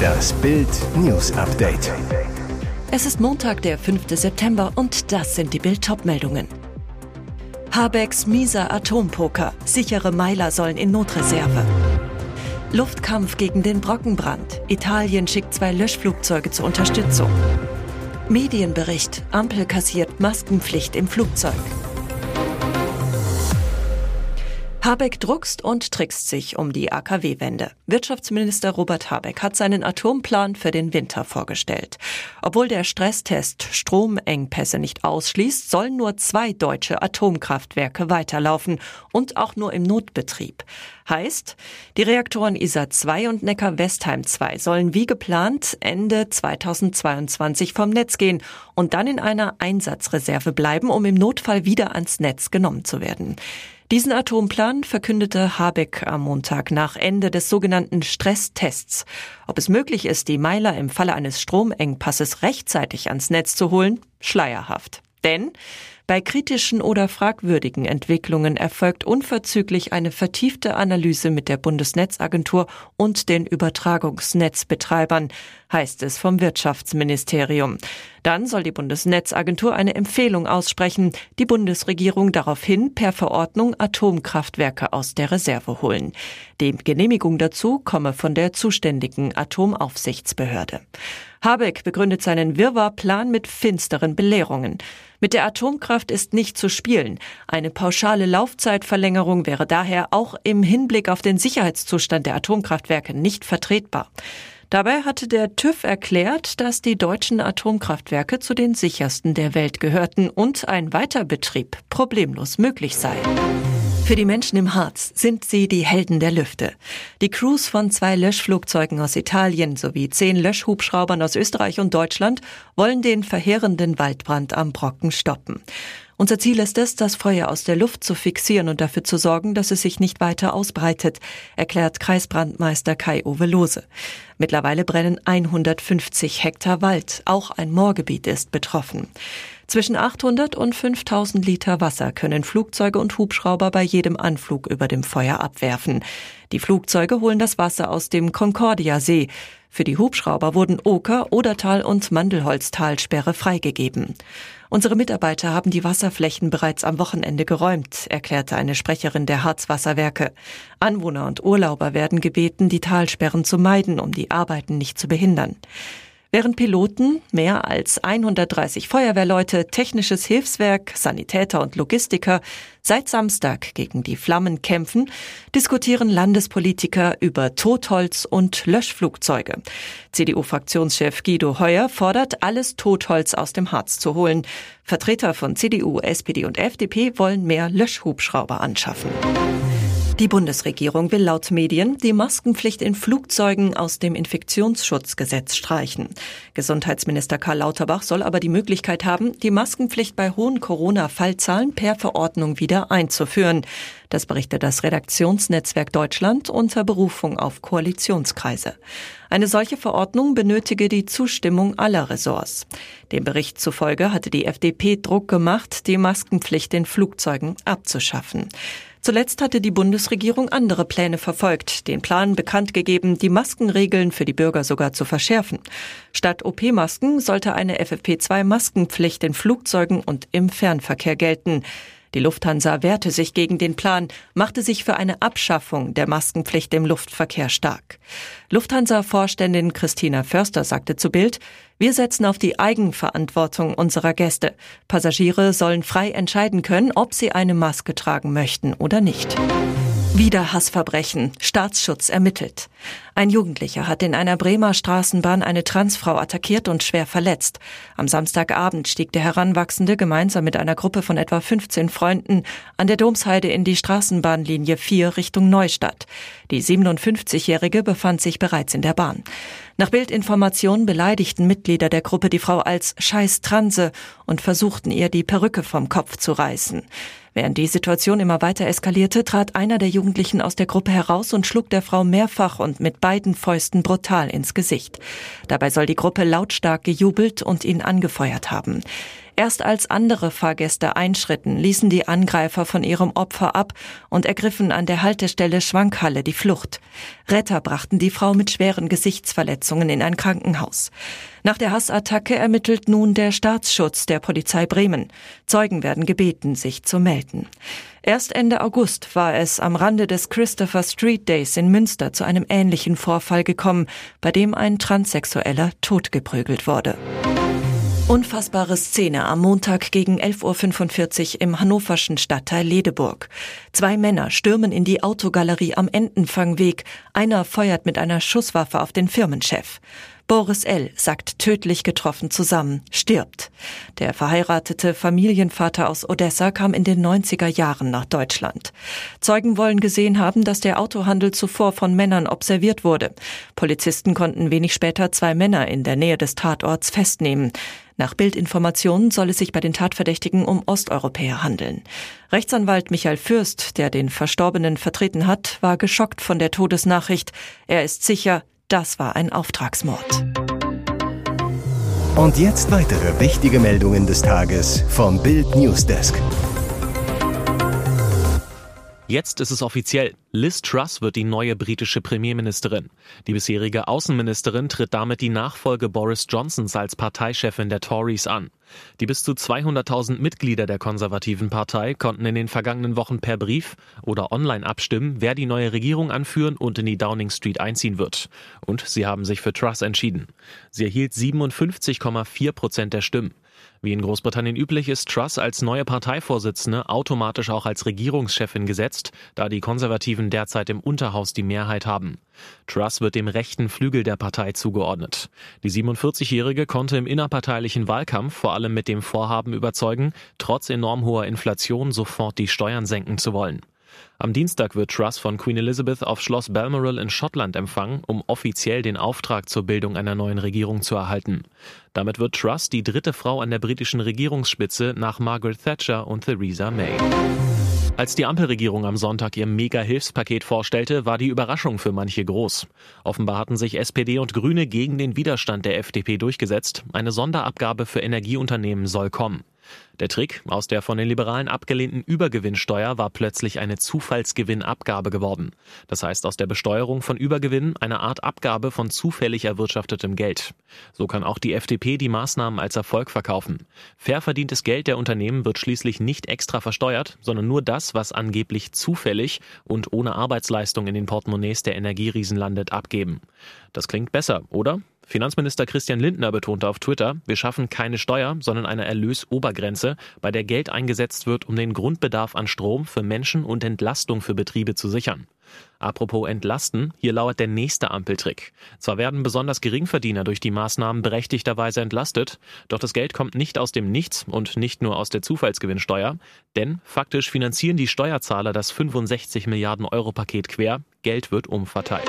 Das Bild News Update. Es ist Montag, der 5. September und das sind die Bild meldungen Habecks mieser Atompoker. Sichere Meiler sollen in Notreserve. Luftkampf gegen den Brockenbrand. Italien schickt zwei Löschflugzeuge zur Unterstützung. Medienbericht. Ampel kassiert Maskenpflicht im Flugzeug. Habeck druckst und trickst sich um die AKW-Wende. Wirtschaftsminister Robert Habeck hat seinen Atomplan für den Winter vorgestellt. Obwohl der Stresstest Stromengpässe nicht ausschließt, sollen nur zwei deutsche Atomkraftwerke weiterlaufen und auch nur im Notbetrieb. Heißt, die Reaktoren ISA 2 und Neckar-Westheim 2 sollen wie geplant Ende 2022 vom Netz gehen und dann in einer Einsatzreserve bleiben, um im Notfall wieder ans Netz genommen zu werden. Diesen Atomplan verkündete Habeck am Montag nach Ende des sogenannten Stresstests. Ob es möglich ist, die Meiler im Falle eines Stromengpasses rechtzeitig ans Netz zu holen, schleierhaft. Denn bei kritischen oder fragwürdigen Entwicklungen erfolgt unverzüglich eine vertiefte Analyse mit der Bundesnetzagentur und den Übertragungsnetzbetreibern, heißt es vom Wirtschaftsministerium. Dann soll die Bundesnetzagentur eine Empfehlung aussprechen, die Bundesregierung daraufhin per Verordnung Atomkraftwerke aus der Reserve holen. Die Genehmigung dazu komme von der zuständigen Atomaufsichtsbehörde. Habeck begründet seinen Wirrwarrplan mit finsteren Belehrungen. Mit der Atomkraft ist nicht zu spielen. Eine pauschale Laufzeitverlängerung wäre daher auch im Hinblick auf den Sicherheitszustand der Atomkraftwerke nicht vertretbar. Dabei hatte der TÜV erklärt, dass die deutschen Atomkraftwerke zu den sichersten der Welt gehörten und ein Weiterbetrieb problemlos möglich sei. Für die Menschen im Harz sind sie die Helden der Lüfte. Die Crews von zwei Löschflugzeugen aus Italien sowie zehn Löschhubschraubern aus Österreich und Deutschland wollen den verheerenden Waldbrand am Brocken stoppen. Unser Ziel ist es, das Feuer aus der Luft zu fixieren und dafür zu sorgen, dass es sich nicht weiter ausbreitet, erklärt Kreisbrandmeister Kai-Uwe Lose. Mittlerweile brennen 150 Hektar Wald. Auch ein Moorgebiet ist betroffen. Zwischen 800 und 5000 Liter Wasser können Flugzeuge und Hubschrauber bei jedem Anflug über dem Feuer abwerfen. Die Flugzeuge holen das Wasser aus dem Concordia-See. Für die Hubschrauber wurden Oker, Odertal und Mandelholztalsperre freigegeben. Unsere Mitarbeiter haben die Wasserflächen bereits am Wochenende geräumt, erklärte eine Sprecherin der Harzwasserwerke. Anwohner und Urlauber werden gebeten, die Talsperren zu meiden, um die Arbeiten nicht zu behindern. Während Piloten, mehr als 130 Feuerwehrleute, technisches Hilfswerk, Sanitäter und Logistiker seit Samstag gegen die Flammen kämpfen, diskutieren Landespolitiker über Totholz und Löschflugzeuge. CDU-Fraktionschef Guido Heuer fordert, alles Totholz aus dem Harz zu holen. Vertreter von CDU, SPD und FDP wollen mehr Löschhubschrauber anschaffen. Die Bundesregierung will laut Medien die Maskenpflicht in Flugzeugen aus dem Infektionsschutzgesetz streichen. Gesundheitsminister Karl Lauterbach soll aber die Möglichkeit haben, die Maskenpflicht bei hohen Corona-Fallzahlen per Verordnung wieder einzuführen. Das berichtet das Redaktionsnetzwerk Deutschland unter Berufung auf Koalitionskreise. Eine solche Verordnung benötige die Zustimmung aller Ressorts. Dem Bericht zufolge hatte die FDP Druck gemacht, die Maskenpflicht in Flugzeugen abzuschaffen. Zuletzt hatte die Bundesregierung andere Pläne verfolgt, den Plan bekannt gegeben, die Maskenregeln für die Bürger sogar zu verschärfen. Statt OP-Masken sollte eine FFP2-Maskenpflicht in Flugzeugen und im Fernverkehr gelten. Die Lufthansa wehrte sich gegen den Plan, machte sich für eine Abschaffung der Maskenpflicht im Luftverkehr stark. Lufthansa-Vorständin Christina Förster sagte zu Bild, wir setzen auf die Eigenverantwortung unserer Gäste. Passagiere sollen frei entscheiden können, ob sie eine Maske tragen möchten oder nicht. Wieder Hassverbrechen. Staatsschutz ermittelt. Ein Jugendlicher hat in einer Bremer Straßenbahn eine Transfrau attackiert und schwer verletzt. Am Samstagabend stieg der Heranwachsende gemeinsam mit einer Gruppe von etwa 15 Freunden an der Domsheide in die Straßenbahnlinie 4 Richtung Neustadt. Die 57-Jährige befand sich bereits in der Bahn. Nach Bildinformationen beleidigten Mitglieder der Gruppe die Frau als Scheiß Transe und versuchten ihr die Perücke vom Kopf zu reißen. Während die Situation immer weiter eskalierte, trat einer der Jugendlichen aus der Gruppe heraus und schlug der Frau mehrfach und mit beiden Fäusten brutal ins Gesicht. Dabei soll die Gruppe lautstark gejubelt und ihn angefeuert haben. Erst als andere Fahrgäste einschritten, ließen die Angreifer von ihrem Opfer ab und ergriffen an der Haltestelle Schwankhalle die Flucht. Retter brachten die Frau mit schweren Gesichtsverletzungen in ein Krankenhaus. Nach der Hassattacke ermittelt nun der Staatsschutz der Polizei Bremen. Zeugen werden gebeten, sich zu melden. Erst Ende August war es am Rande des Christopher Street Days in Münster zu einem ähnlichen Vorfall gekommen, bei dem ein Transsexueller totgeprügelt wurde. Unfassbare Szene am Montag gegen 11.45 Uhr im hannoverschen Stadtteil Ledeburg. Zwei Männer stürmen in die Autogalerie am Entenfangweg. Einer feuert mit einer Schusswaffe auf den Firmenchef. Boris L. sackt tödlich getroffen zusammen, stirbt. Der verheiratete Familienvater aus Odessa kam in den 90er Jahren nach Deutschland. Zeugen wollen gesehen haben, dass der Autohandel zuvor von Männern observiert wurde. Polizisten konnten wenig später zwei Männer in der Nähe des Tatorts festnehmen. Nach Bildinformationen soll es sich bei den Tatverdächtigen um Osteuropäer handeln. Rechtsanwalt Michael Fürst, der den Verstorbenen vertreten hat, war geschockt von der Todesnachricht. Er ist sicher, das war ein Auftragsmord. Und jetzt weitere wichtige Meldungen des Tages vom Bild Newsdesk. Jetzt ist es offiziell. Liz Truss wird die neue britische Premierministerin. Die bisherige Außenministerin tritt damit die Nachfolge Boris Johnsons als Parteichefin der Tories an. Die bis zu 200.000 Mitglieder der konservativen Partei konnten in den vergangenen Wochen per Brief oder online abstimmen, wer die neue Regierung anführen und in die Downing Street einziehen wird. Und sie haben sich für Truss entschieden. Sie erhielt 57,4 Prozent der Stimmen. Wie in Großbritannien üblich ist Truss als neue Parteivorsitzende automatisch auch als Regierungschefin gesetzt, da die Konservativen derzeit im Unterhaus die Mehrheit haben. Truss wird dem rechten Flügel der Partei zugeordnet. Die 47-Jährige konnte im innerparteilichen Wahlkampf vor allem mit dem Vorhaben überzeugen, trotz enorm hoher Inflation sofort die Steuern senken zu wollen. Am Dienstag wird Truss von Queen Elizabeth auf Schloss Balmoral in Schottland empfangen, um offiziell den Auftrag zur Bildung einer neuen Regierung zu erhalten. Damit wird Truss die dritte Frau an der britischen Regierungsspitze nach Margaret Thatcher und Theresa May. Als die Ampelregierung am Sonntag ihr Mega-Hilfspaket vorstellte, war die Überraschung für manche groß. Offenbar hatten sich SPD und Grüne gegen den Widerstand der FDP durchgesetzt. Eine Sonderabgabe für Energieunternehmen soll kommen. Der Trick aus der von den Liberalen abgelehnten Übergewinnsteuer war plötzlich eine Zufallsgewinnabgabe geworden. Das heißt aus der Besteuerung von Übergewinn eine Art Abgabe von zufällig erwirtschaftetem Geld. So kann auch die FDP die Maßnahmen als Erfolg verkaufen. Fair verdientes Geld der Unternehmen wird schließlich nicht extra versteuert, sondern nur das, was angeblich zufällig und ohne Arbeitsleistung in den Portemonnaies der Energieriesen landet, abgeben. Das klingt besser, oder? Finanzminister Christian Lindner betonte auf Twitter, wir schaffen keine Steuer, sondern eine Erlösobergrenze, bei der Geld eingesetzt wird, um den Grundbedarf an Strom für Menschen und Entlastung für Betriebe zu sichern. Apropos entlasten, hier lauert der nächste Ampeltrick. Zwar werden besonders Geringverdiener durch die Maßnahmen berechtigterweise entlastet, doch das Geld kommt nicht aus dem Nichts und nicht nur aus der Zufallsgewinnsteuer, denn faktisch finanzieren die Steuerzahler das 65 Milliarden Euro Paket quer, Geld wird umverteilt.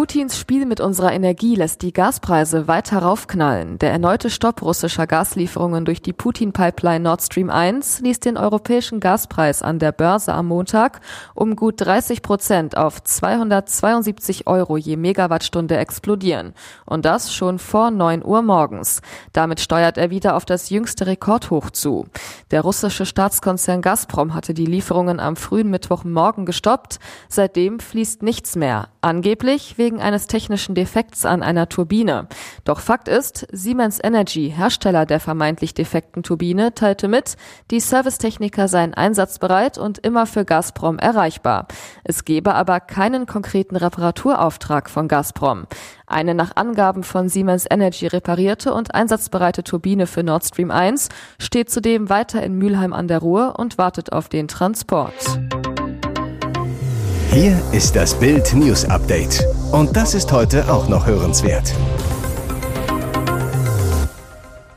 Putins Spiel mit unserer Energie lässt die Gaspreise weiter raufknallen. Der erneute Stopp russischer Gaslieferungen durch die Putin-Pipeline Nord Stream 1 ließ den europäischen Gaspreis an der Börse am Montag um gut 30 Prozent auf 272 Euro je Megawattstunde explodieren. Und das schon vor 9 Uhr morgens. Damit steuert er wieder auf das jüngste Rekordhoch zu. Der russische Staatskonzern Gazprom hatte die Lieferungen am frühen Mittwochmorgen gestoppt. Seitdem fließt nichts mehr. Angeblich wegen wegen eines technischen Defekts an einer Turbine. Doch Fakt ist, Siemens Energy, Hersteller der vermeintlich defekten Turbine, teilte mit, die Servicetechniker seien einsatzbereit und immer für Gazprom erreichbar. Es gebe aber keinen konkreten Reparaturauftrag von Gazprom. Eine nach Angaben von Siemens Energy reparierte und einsatzbereite Turbine für Nord Stream 1 steht zudem weiter in Mülheim an der Ruhr und wartet auf den Transport. Hier ist das Bild News Update. Und das ist heute auch noch hörenswert.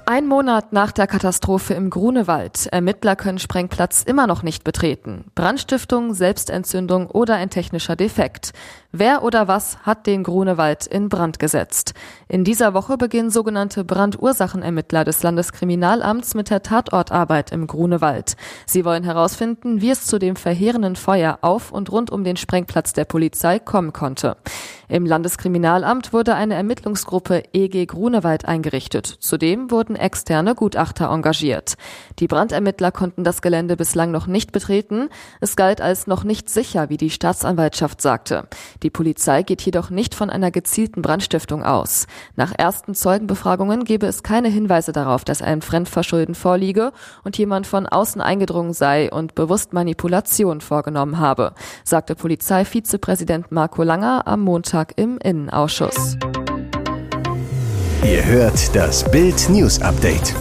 Ein Monat nach der Katastrophe im Grunewald. Ermittler können Sprengplatz immer noch nicht betreten. Brandstiftung, Selbstentzündung oder ein technischer Defekt. Wer oder was hat den Grunewald in Brand gesetzt? In dieser Woche beginnen sogenannte Brandursachenermittler des Landeskriminalamts mit der Tatortarbeit im Grunewald. Sie wollen herausfinden, wie es zu dem verheerenden Feuer auf und rund um den Sprengplatz der Polizei kommen konnte. Im Landeskriminalamt wurde eine Ermittlungsgruppe EG Grunewald eingerichtet. Zudem wurden externe Gutachter engagiert. Die Brandermittler konnten das Gelände bislang noch nicht betreten. Es galt als noch nicht sicher, wie die Staatsanwaltschaft sagte. Die Polizei geht jedoch nicht von einer gezielten Brandstiftung aus. Nach ersten Zeugenbefragungen gebe es keine Hinweise darauf, dass ein Fremdverschulden vorliege und jemand von außen eingedrungen sei und bewusst Manipulation vorgenommen habe, sagte Polizeivizepräsident Marco Langer am Montag im Innenausschuss. Ihr hört das Bild News Update.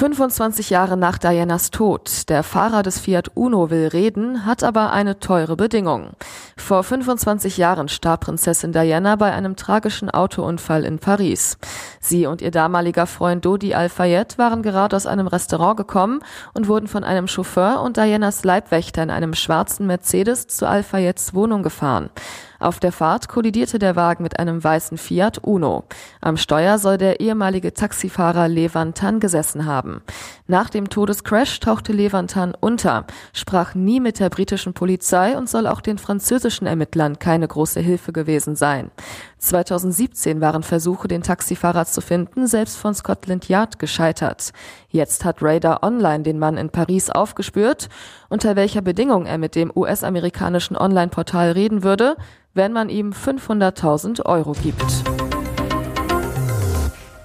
25 Jahre nach Dianas Tod. Der Fahrer des Fiat Uno will reden, hat aber eine teure Bedingung. Vor 25 Jahren starb Prinzessin Diana bei einem tragischen Autounfall in Paris. Sie und ihr damaliger Freund Dodi Al-Fayed waren gerade aus einem Restaurant gekommen und wurden von einem Chauffeur und Dianas Leibwächter in einem schwarzen Mercedes zu Al-Fayeds Wohnung gefahren. Auf der Fahrt kollidierte der Wagen mit einem weißen Fiat Uno. Am Steuer soll der ehemalige Taxifahrer Levantan gesessen haben. Nach dem Todescrash tauchte Levantan unter, sprach nie mit der britischen Polizei und soll auch den französischen Ermittlern keine große Hilfe gewesen sein. 2017 waren Versuche, den Taxifahrer zu finden, selbst von Scotland Yard gescheitert. Jetzt hat Radar Online den Mann in Paris aufgespürt. Unter welcher Bedingung er mit dem US-amerikanischen Online-Portal reden würde, wenn man ihm 500.000 Euro gibt.